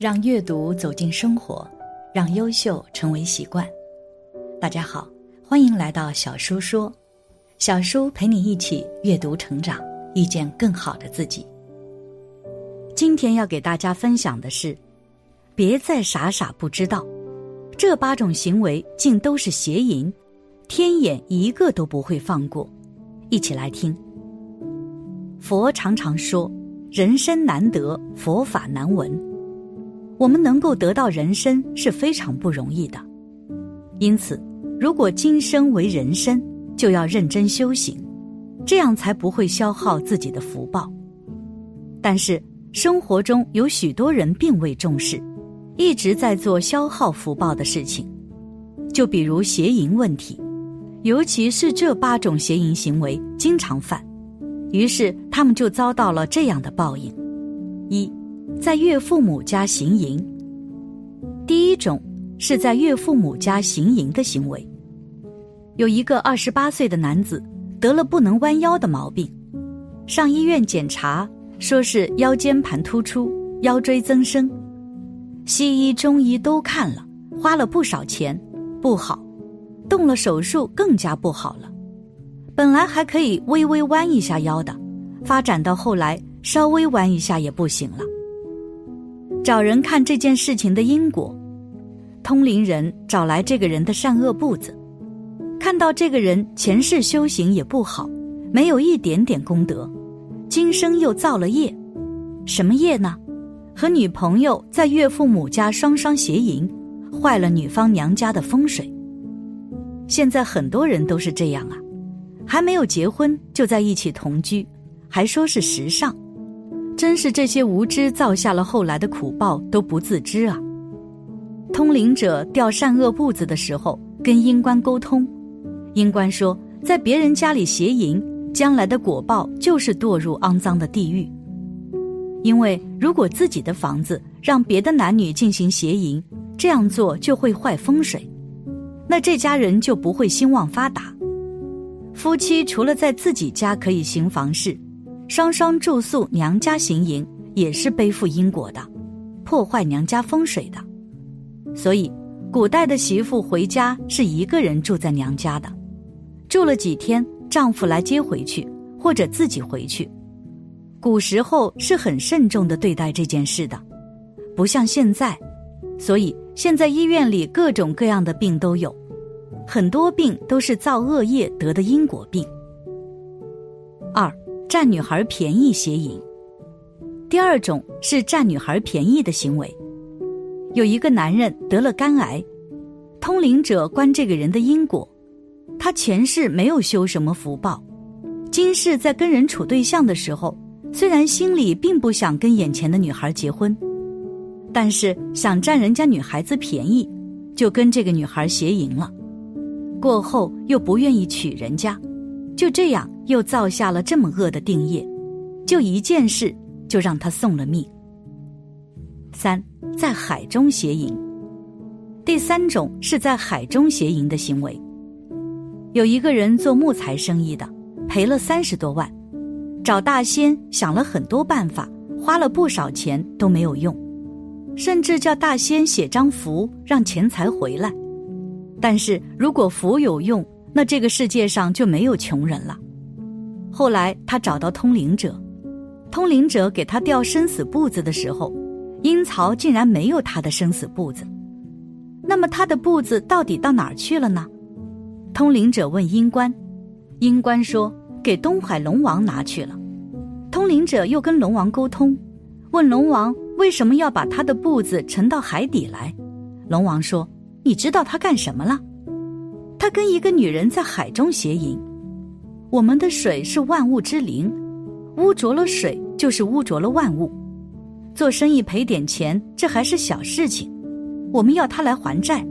让阅读走进生活，让优秀成为习惯。大家好，欢迎来到小叔说，小叔陪你一起阅读成长，遇见更好的自己。今天要给大家分享的是，别再傻傻不知道，这八种行为竟都是邪淫，天眼一个都不会放过。一起来听。佛常常说，人生难得，佛法难闻。我们能够得到人生是非常不容易的，因此，如果今生为人生，就要认真修行，这样才不会消耗自己的福报。但是，生活中有许多人并未重视，一直在做消耗福报的事情，就比如邪淫问题，尤其是这八种邪淫行为经常犯，于是他们就遭到了这样的报应：一。在岳父母家行淫，第一种是在岳父母家行淫的行为。有一个二十八岁的男子得了不能弯腰的毛病，上医院检查，说是腰间盘突出、腰椎增生。西医、中医都看了，花了不少钱，不好，动了手术更加不好了。本来还可以微微弯一下腰的，发展到后来稍微弯一下也不行了。找人看这件事情的因果，通灵人找来这个人的善恶簿子，看到这个人前世修行也不好，没有一点点功德，今生又造了业，什么业呢？和女朋友在岳父母家双双邪淫，坏了女方娘家的风水。现在很多人都是这样啊，还没有结婚就在一起同居，还说是时尚。真是这些无知造下了后来的苦报都不自知啊！通灵者调善恶簿子的时候，跟阴官沟通，阴官说，在别人家里邪淫，将来的果报就是堕入肮脏的地狱。因为如果自己的房子让别的男女进行邪淫，这样做就会坏风水，那这家人就不会兴旺发达。夫妻除了在自己家可以行房事。双双住宿娘家行营也是背负因果的，破坏娘家风水的。所以，古代的媳妇回家是一个人住在娘家的，住了几天，丈夫来接回去，或者自己回去。古时候是很慎重的对待这件事的，不像现在。所以现在医院里各种各样的病都有，很多病都是造恶业得的因果病。二。占女孩便宜邪淫，第二种是占女孩便宜的行为。有一个男人得了肝癌，通灵者观这个人的因果，他前世没有修什么福报，今世在跟人处对象的时候，虽然心里并不想跟眼前的女孩结婚，但是想占人家女孩子便宜，就跟这个女孩邪淫了，过后又不愿意娶人家。就这样，又造下了这么恶的定业，就一件事就让他送了命。三，在海中邪淫。第三种是在海中邪淫的行为。有一个人做木材生意的，赔了三十多万，找大仙想了很多办法，花了不少钱都没有用，甚至叫大仙写张符让钱财回来。但是如果符有用，那这个世界上就没有穷人了。后来他找到通灵者，通灵者给他调生死簿子的时候，阴曹竟然没有他的生死簿子。那么他的簿子到底到哪儿去了呢？通灵者问阴官，阴官说给东海龙王拿去了。通灵者又跟龙王沟通，问龙王为什么要把他的簿子沉到海底来？龙王说：“你知道他干什么了？”他跟一个女人在海中邪淫。我们的水是万物之灵，污浊了水就是污浊了万物。做生意赔点钱，这还是小事情。我们要他来还债，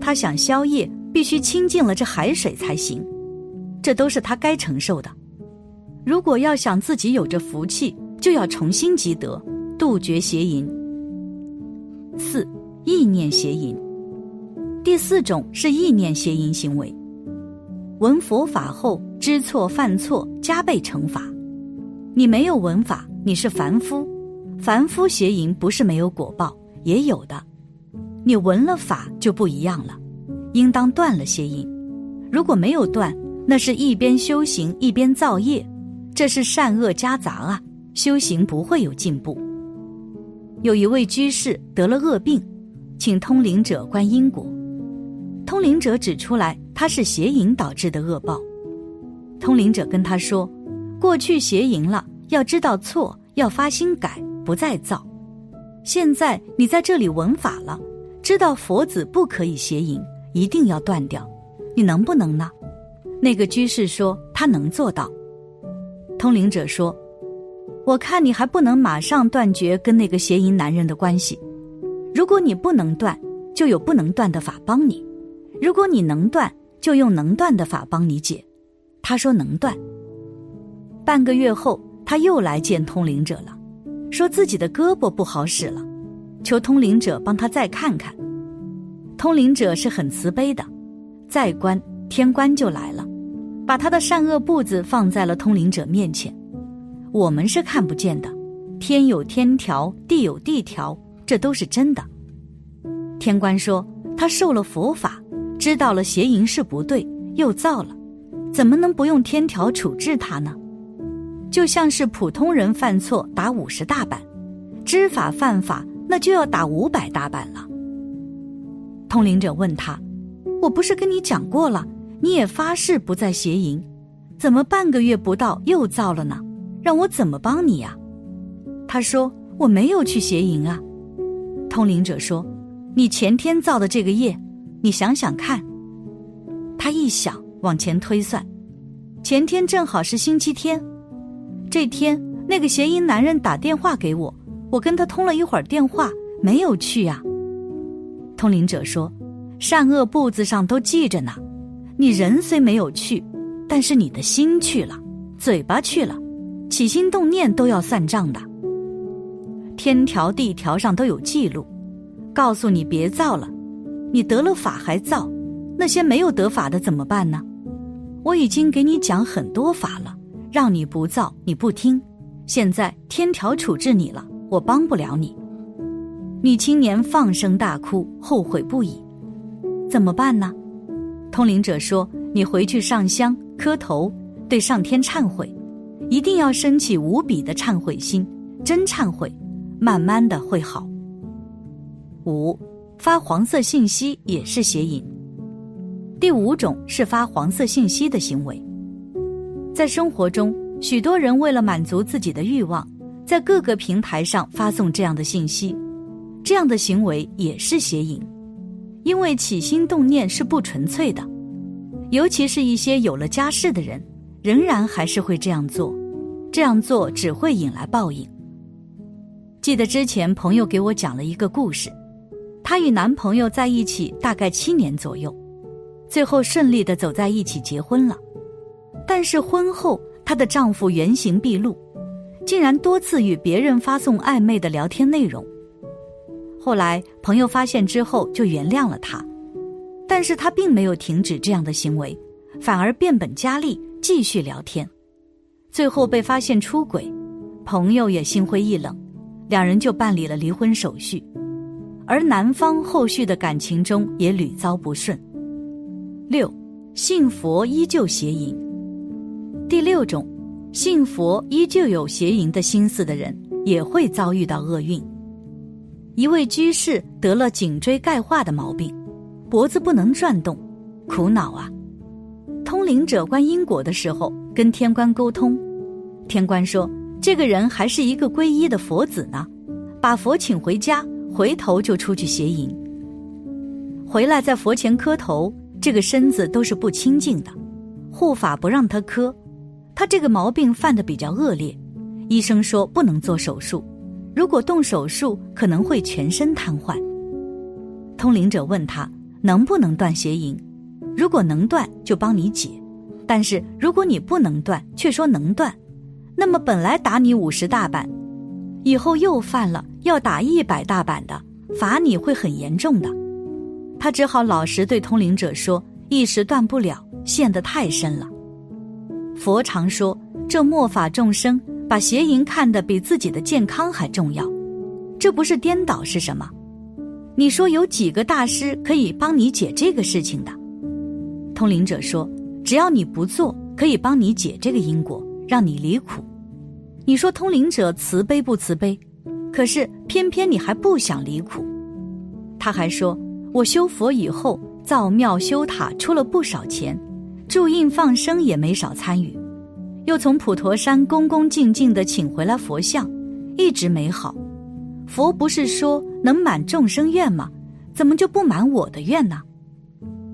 他想消业，必须清净了这海水才行。这都是他该承受的。如果要想自己有着福气，就要重新积德，杜绝邪淫。四，意念邪淫。第四种是意念邪淫行为，闻佛法后知错犯错，加倍惩罚。你没有闻法，你是凡夫，凡夫邪淫不是没有果报，也有的。你闻了法就不一样了，应当断了邪淫。如果没有断，那是一边修行一边造业，这是善恶夹杂啊，修行不会有进步。有一位居士得了恶病，请通灵者观因果。通灵者指出来，他是邪淫导致的恶报。通灵者跟他说：“过去邪淫了，要知道错，要发心改，不再造。现在你在这里闻法了，知道佛子不可以邪淫，一定要断掉。你能不能呢？”那个居士说：“他能做到。”通灵者说。我看你还不能马上断绝跟那个邪淫男人的关系。如果你不能断，就有不能断的法帮你；如果你能断，就用能断的法帮你解。他说能断。半个月后，他又来见通灵者了，说自己的胳膊不好使了，求通灵者帮他再看看。通灵者是很慈悲的，再观天官就来了，把他的善恶簿子放在了通灵者面前。我们是看不见的，天有天条，地有地条，这都是真的。天官说他受了佛法，知道了邪淫是不对，又造了，怎么能不用天条处置他呢？就像是普通人犯错打五十大板，知法犯法那就要打五百大板了。通灵者问他：“我不是跟你讲过了，你也发誓不再邪淫，怎么半个月不到又造了呢？”让我怎么帮你呀？他说我没有去邪淫啊。通灵者说，你前天造的这个业，你想想看。他一想，往前推算，前天正好是星期天，这天那个邪淫男人打电话给我，我跟他通了一会儿电话，没有去呀。通灵者说，善恶簿子上都记着呢，你人虽没有去，但是你的心去了，嘴巴去了。起心动念都要算账的，天条地条上都有记录，告诉你别造了。你得了法还造，那些没有得法的怎么办呢？我已经给你讲很多法了，让你不造，你不听。现在天条处置你了，我帮不了你。女青年放声大哭，后悔不已，怎么办呢？通灵者说：“你回去上香磕头，对上天忏悔。”一定要升起无比的忏悔心，真忏悔，慢慢的会好。五，发黄色信息也是邪淫。第五种是发黄色信息的行为。在生活中，许多人为了满足自己的欲望，在各个平台上发送这样的信息，这样的行为也是邪淫，因为起心动念是不纯粹的，尤其是一些有了家室的人，仍然还是会这样做。这样做只会引来报应。记得之前朋友给我讲了一个故事，她与男朋友在一起大概七年左右，最后顺利的走在一起结婚了。但是婚后，她的丈夫原形毕露，竟然多次与别人发送暧昧的聊天内容。后来朋友发现之后就原谅了他，但是他并没有停止这样的行为，反而变本加厉继续聊天。最后被发现出轨，朋友也心灰意冷，两人就办理了离婚手续，而男方后续的感情中也屡遭不顺。六，信佛依旧邪淫。第六种，信佛依旧有邪淫的心思的人，也会遭遇到厄运。一位居士得了颈椎钙化的毛病，脖子不能转动，苦恼啊。通灵者观因果的时候。跟天官沟通，天官说：“这个人还是一个皈依的佛子呢，把佛请回家，回头就出去邪淫。回来在佛前磕头，这个身子都是不清净的，护法不让他磕。他这个毛病犯的比较恶劣，医生说不能做手术，如果动手术可能会全身瘫痪。通灵者问他能不能断邪淫，如果能断，就帮你解。”但是如果你不能断，却说能断，那么本来打你五十大板，以后又犯了要打一百大板的，罚你会很严重的。他只好老实对通灵者说：“一时断不了，陷得太深了。”佛常说：“这末法众生把邪淫看得比自己的健康还重要，这不是颠倒是什么？你说有几个大师可以帮你解这个事情的？通灵者说：“只要你不做，可以帮你解这个因果，让你离苦。”你说通灵者慈悲不慈悲？可是偏偏你还不想离苦。他还说：“我修佛以后，造庙修塔出了不少钱，铸印放生也没少参与，又从普陀山恭恭敬敬的请回来佛像，一直没好。佛不是说能满众生愿吗？怎么就不满我的愿呢？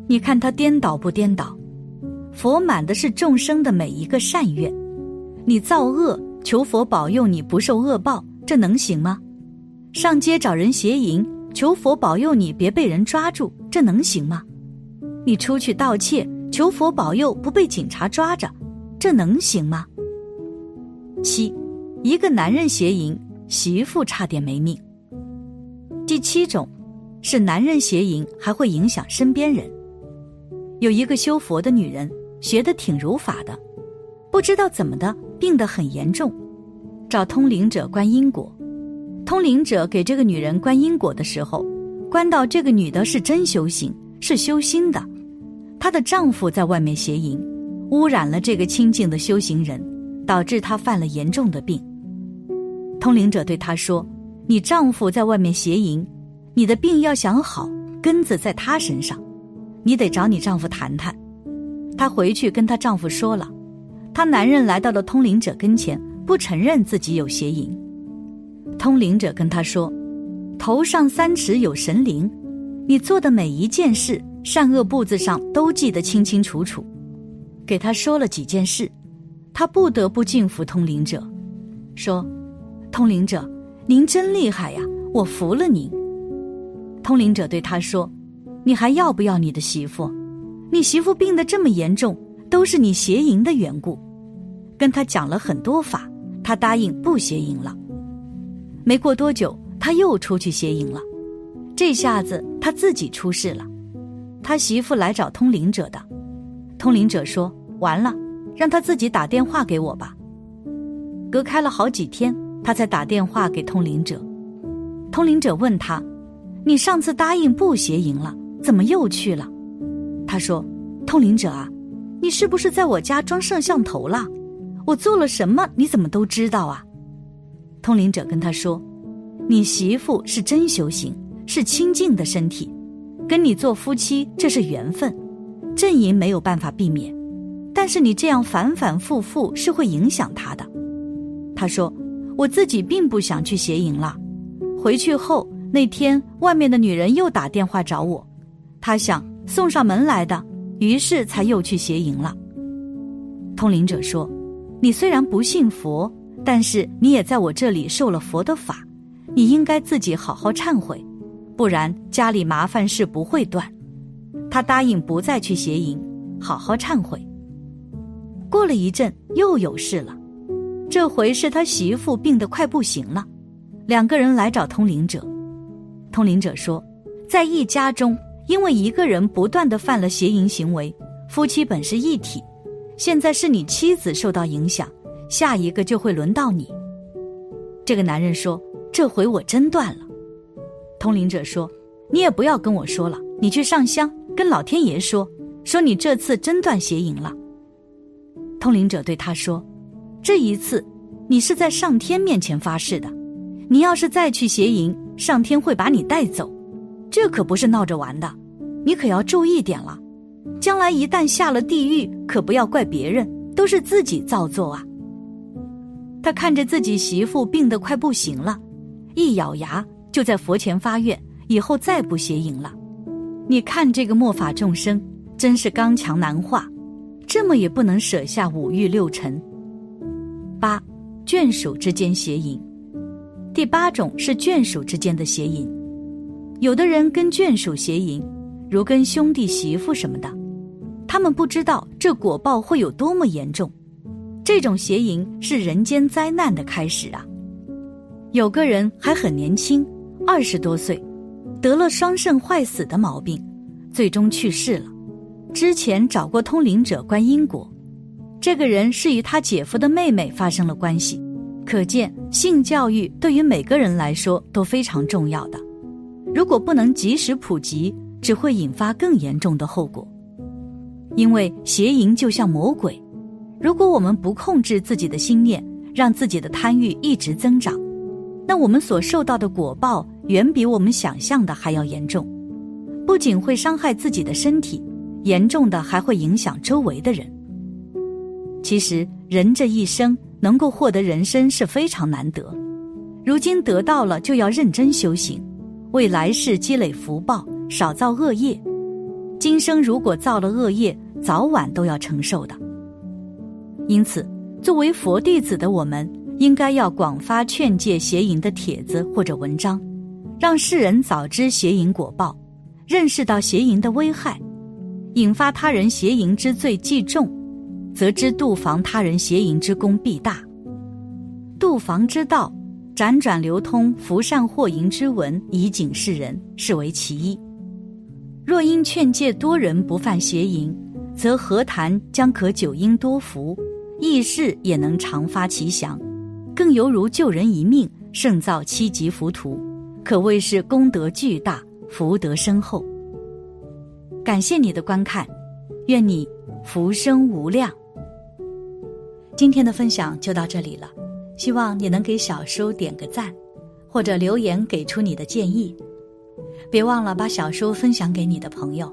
你看他颠倒不颠倒？佛满的是众生的每一个善愿，你造恶求佛保佑你不受恶报，这能行吗？上街找人邪淫。”求佛保佑你别被人抓住，这能行吗？你出去盗窃，求佛保佑不被警察抓着，这能行吗？七，一个男人邪淫，媳妇差点没命。第七种，是男人邪淫还会影响身边人。有一个修佛的女人，学得挺如法的，不知道怎么的病得很严重，找通灵者观因果。通灵者给这个女人观因果的时候，观到这个女的是真修行，是修心的。她的丈夫在外面邪淫，污染了这个清净的修行人，导致她犯了严重的病。通灵者对她说：“你丈夫在外面邪淫，你的病要想好，根子在他身上，你得找你丈夫谈谈。”她回去跟她丈夫说了，她男人来到了通灵者跟前，不承认自己有邪淫。通灵者跟他说：“头上三尺有神灵，你做的每一件事，善恶簿子上都记得清清楚楚。”给他说了几件事，他不得不敬服通灵者，说：“通灵者，您真厉害呀，我服了您。”通灵者对他说：“你还要不要你的媳妇？你媳妇病得这么严重，都是你邪淫的缘故。”跟他讲了很多法，他答应不邪淫了。没过多久，他又出去邪淫了，这下子他自己出事了。他媳妇来找通灵者的，通灵者说：“完了，让他自己打电话给我吧。”隔开了好几天，他才打电话给通灵者。通灵者问他：“你上次答应不邪淫了，怎么又去了？”他说：“通灵者啊，你是不是在我家装摄像头了？我做了什么，你怎么都知道啊？”通灵者跟他说：“你媳妇是真修行，是清净的身体，跟你做夫妻这是缘分，阵营没有办法避免。但是你这样反反复复是会影响他的。”他说：“我自己并不想去邪淫了。回去后那天，外面的女人又打电话找我，他想送上门来的，于是才又去邪淫了。”通灵者说：“你虽然不信佛。”但是你也在我这里受了佛的法，你应该自己好好忏悔，不然家里麻烦事不会断。他答应不再去邪淫，好好忏悔。过了一阵又有事了，这回是他媳妇病得快不行了，两个人来找通灵者。通灵者说，在一家中，因为一个人不断的犯了邪淫行为，夫妻本是一体，现在是你妻子受到影响。下一个就会轮到你。这个男人说：“这回我真断了。”通灵者说：“你也不要跟我说了，你去上香跟老天爷说，说你这次真断邪淫了。”通灵者对他说：“这一次，你是在上天面前发誓的，你要是再去邪淫，上天会把你带走，这可不是闹着玩的，你可要注意点了。将来一旦下了地狱，可不要怪别人，都是自己造作啊。”他看着自己媳妇病得快不行了，一咬牙就在佛前发愿，以后再不邪淫了。你看这个末法众生真是刚强难化，这么也不能舍下五欲六尘。八，眷属之间邪淫。第八种是眷属之间的邪淫，有的人跟眷属邪淫，如跟兄弟媳妇什么的，他们不知道这果报会有多么严重。这种邪淫是人间灾难的开始啊！有个人还很年轻，二十多岁，得了双肾坏死的毛病，最终去世了。之前找过通灵者观因果，这个人是与他姐夫的妹妹发生了关系，可见性教育对于每个人来说都非常重要的。如果不能及时普及，只会引发更严重的后果。因为邪淫就像魔鬼，如果我们不控制自己的心念，让自己的贪欲一直增长，那我们所受到的果报远比我们想象的还要严重。不仅会伤害自己的身体，严重的还会影响周围的人。其实，人这一生能够获得人生是非常难得，如今得到了，就要认真修行，为来世积累福报，少造恶业。今生如果造了恶业，早晚都要承受的。因此，作为佛弟子的我们，应该要广发劝诫邪淫的帖子或者文章，让世人早知邪淫果报，认识到邪淫的危害，引发他人邪淫之罪既重，则知度防他人邪淫之功必大。度防之道，辗转流通福善祸淫之文，以警示人，是为其一。若因劝诫多人不犯邪淫，则何谈将可久因多福，义事也能常发其祥，更犹如救人一命，胜造七级浮屠，可谓是功德巨大，福德深厚。感谢你的观看，愿你福生无量。今天的分享就到这里了，希望你能给小叔点个赞，或者留言给出你的建议。别忘了把小说分享给你的朋友，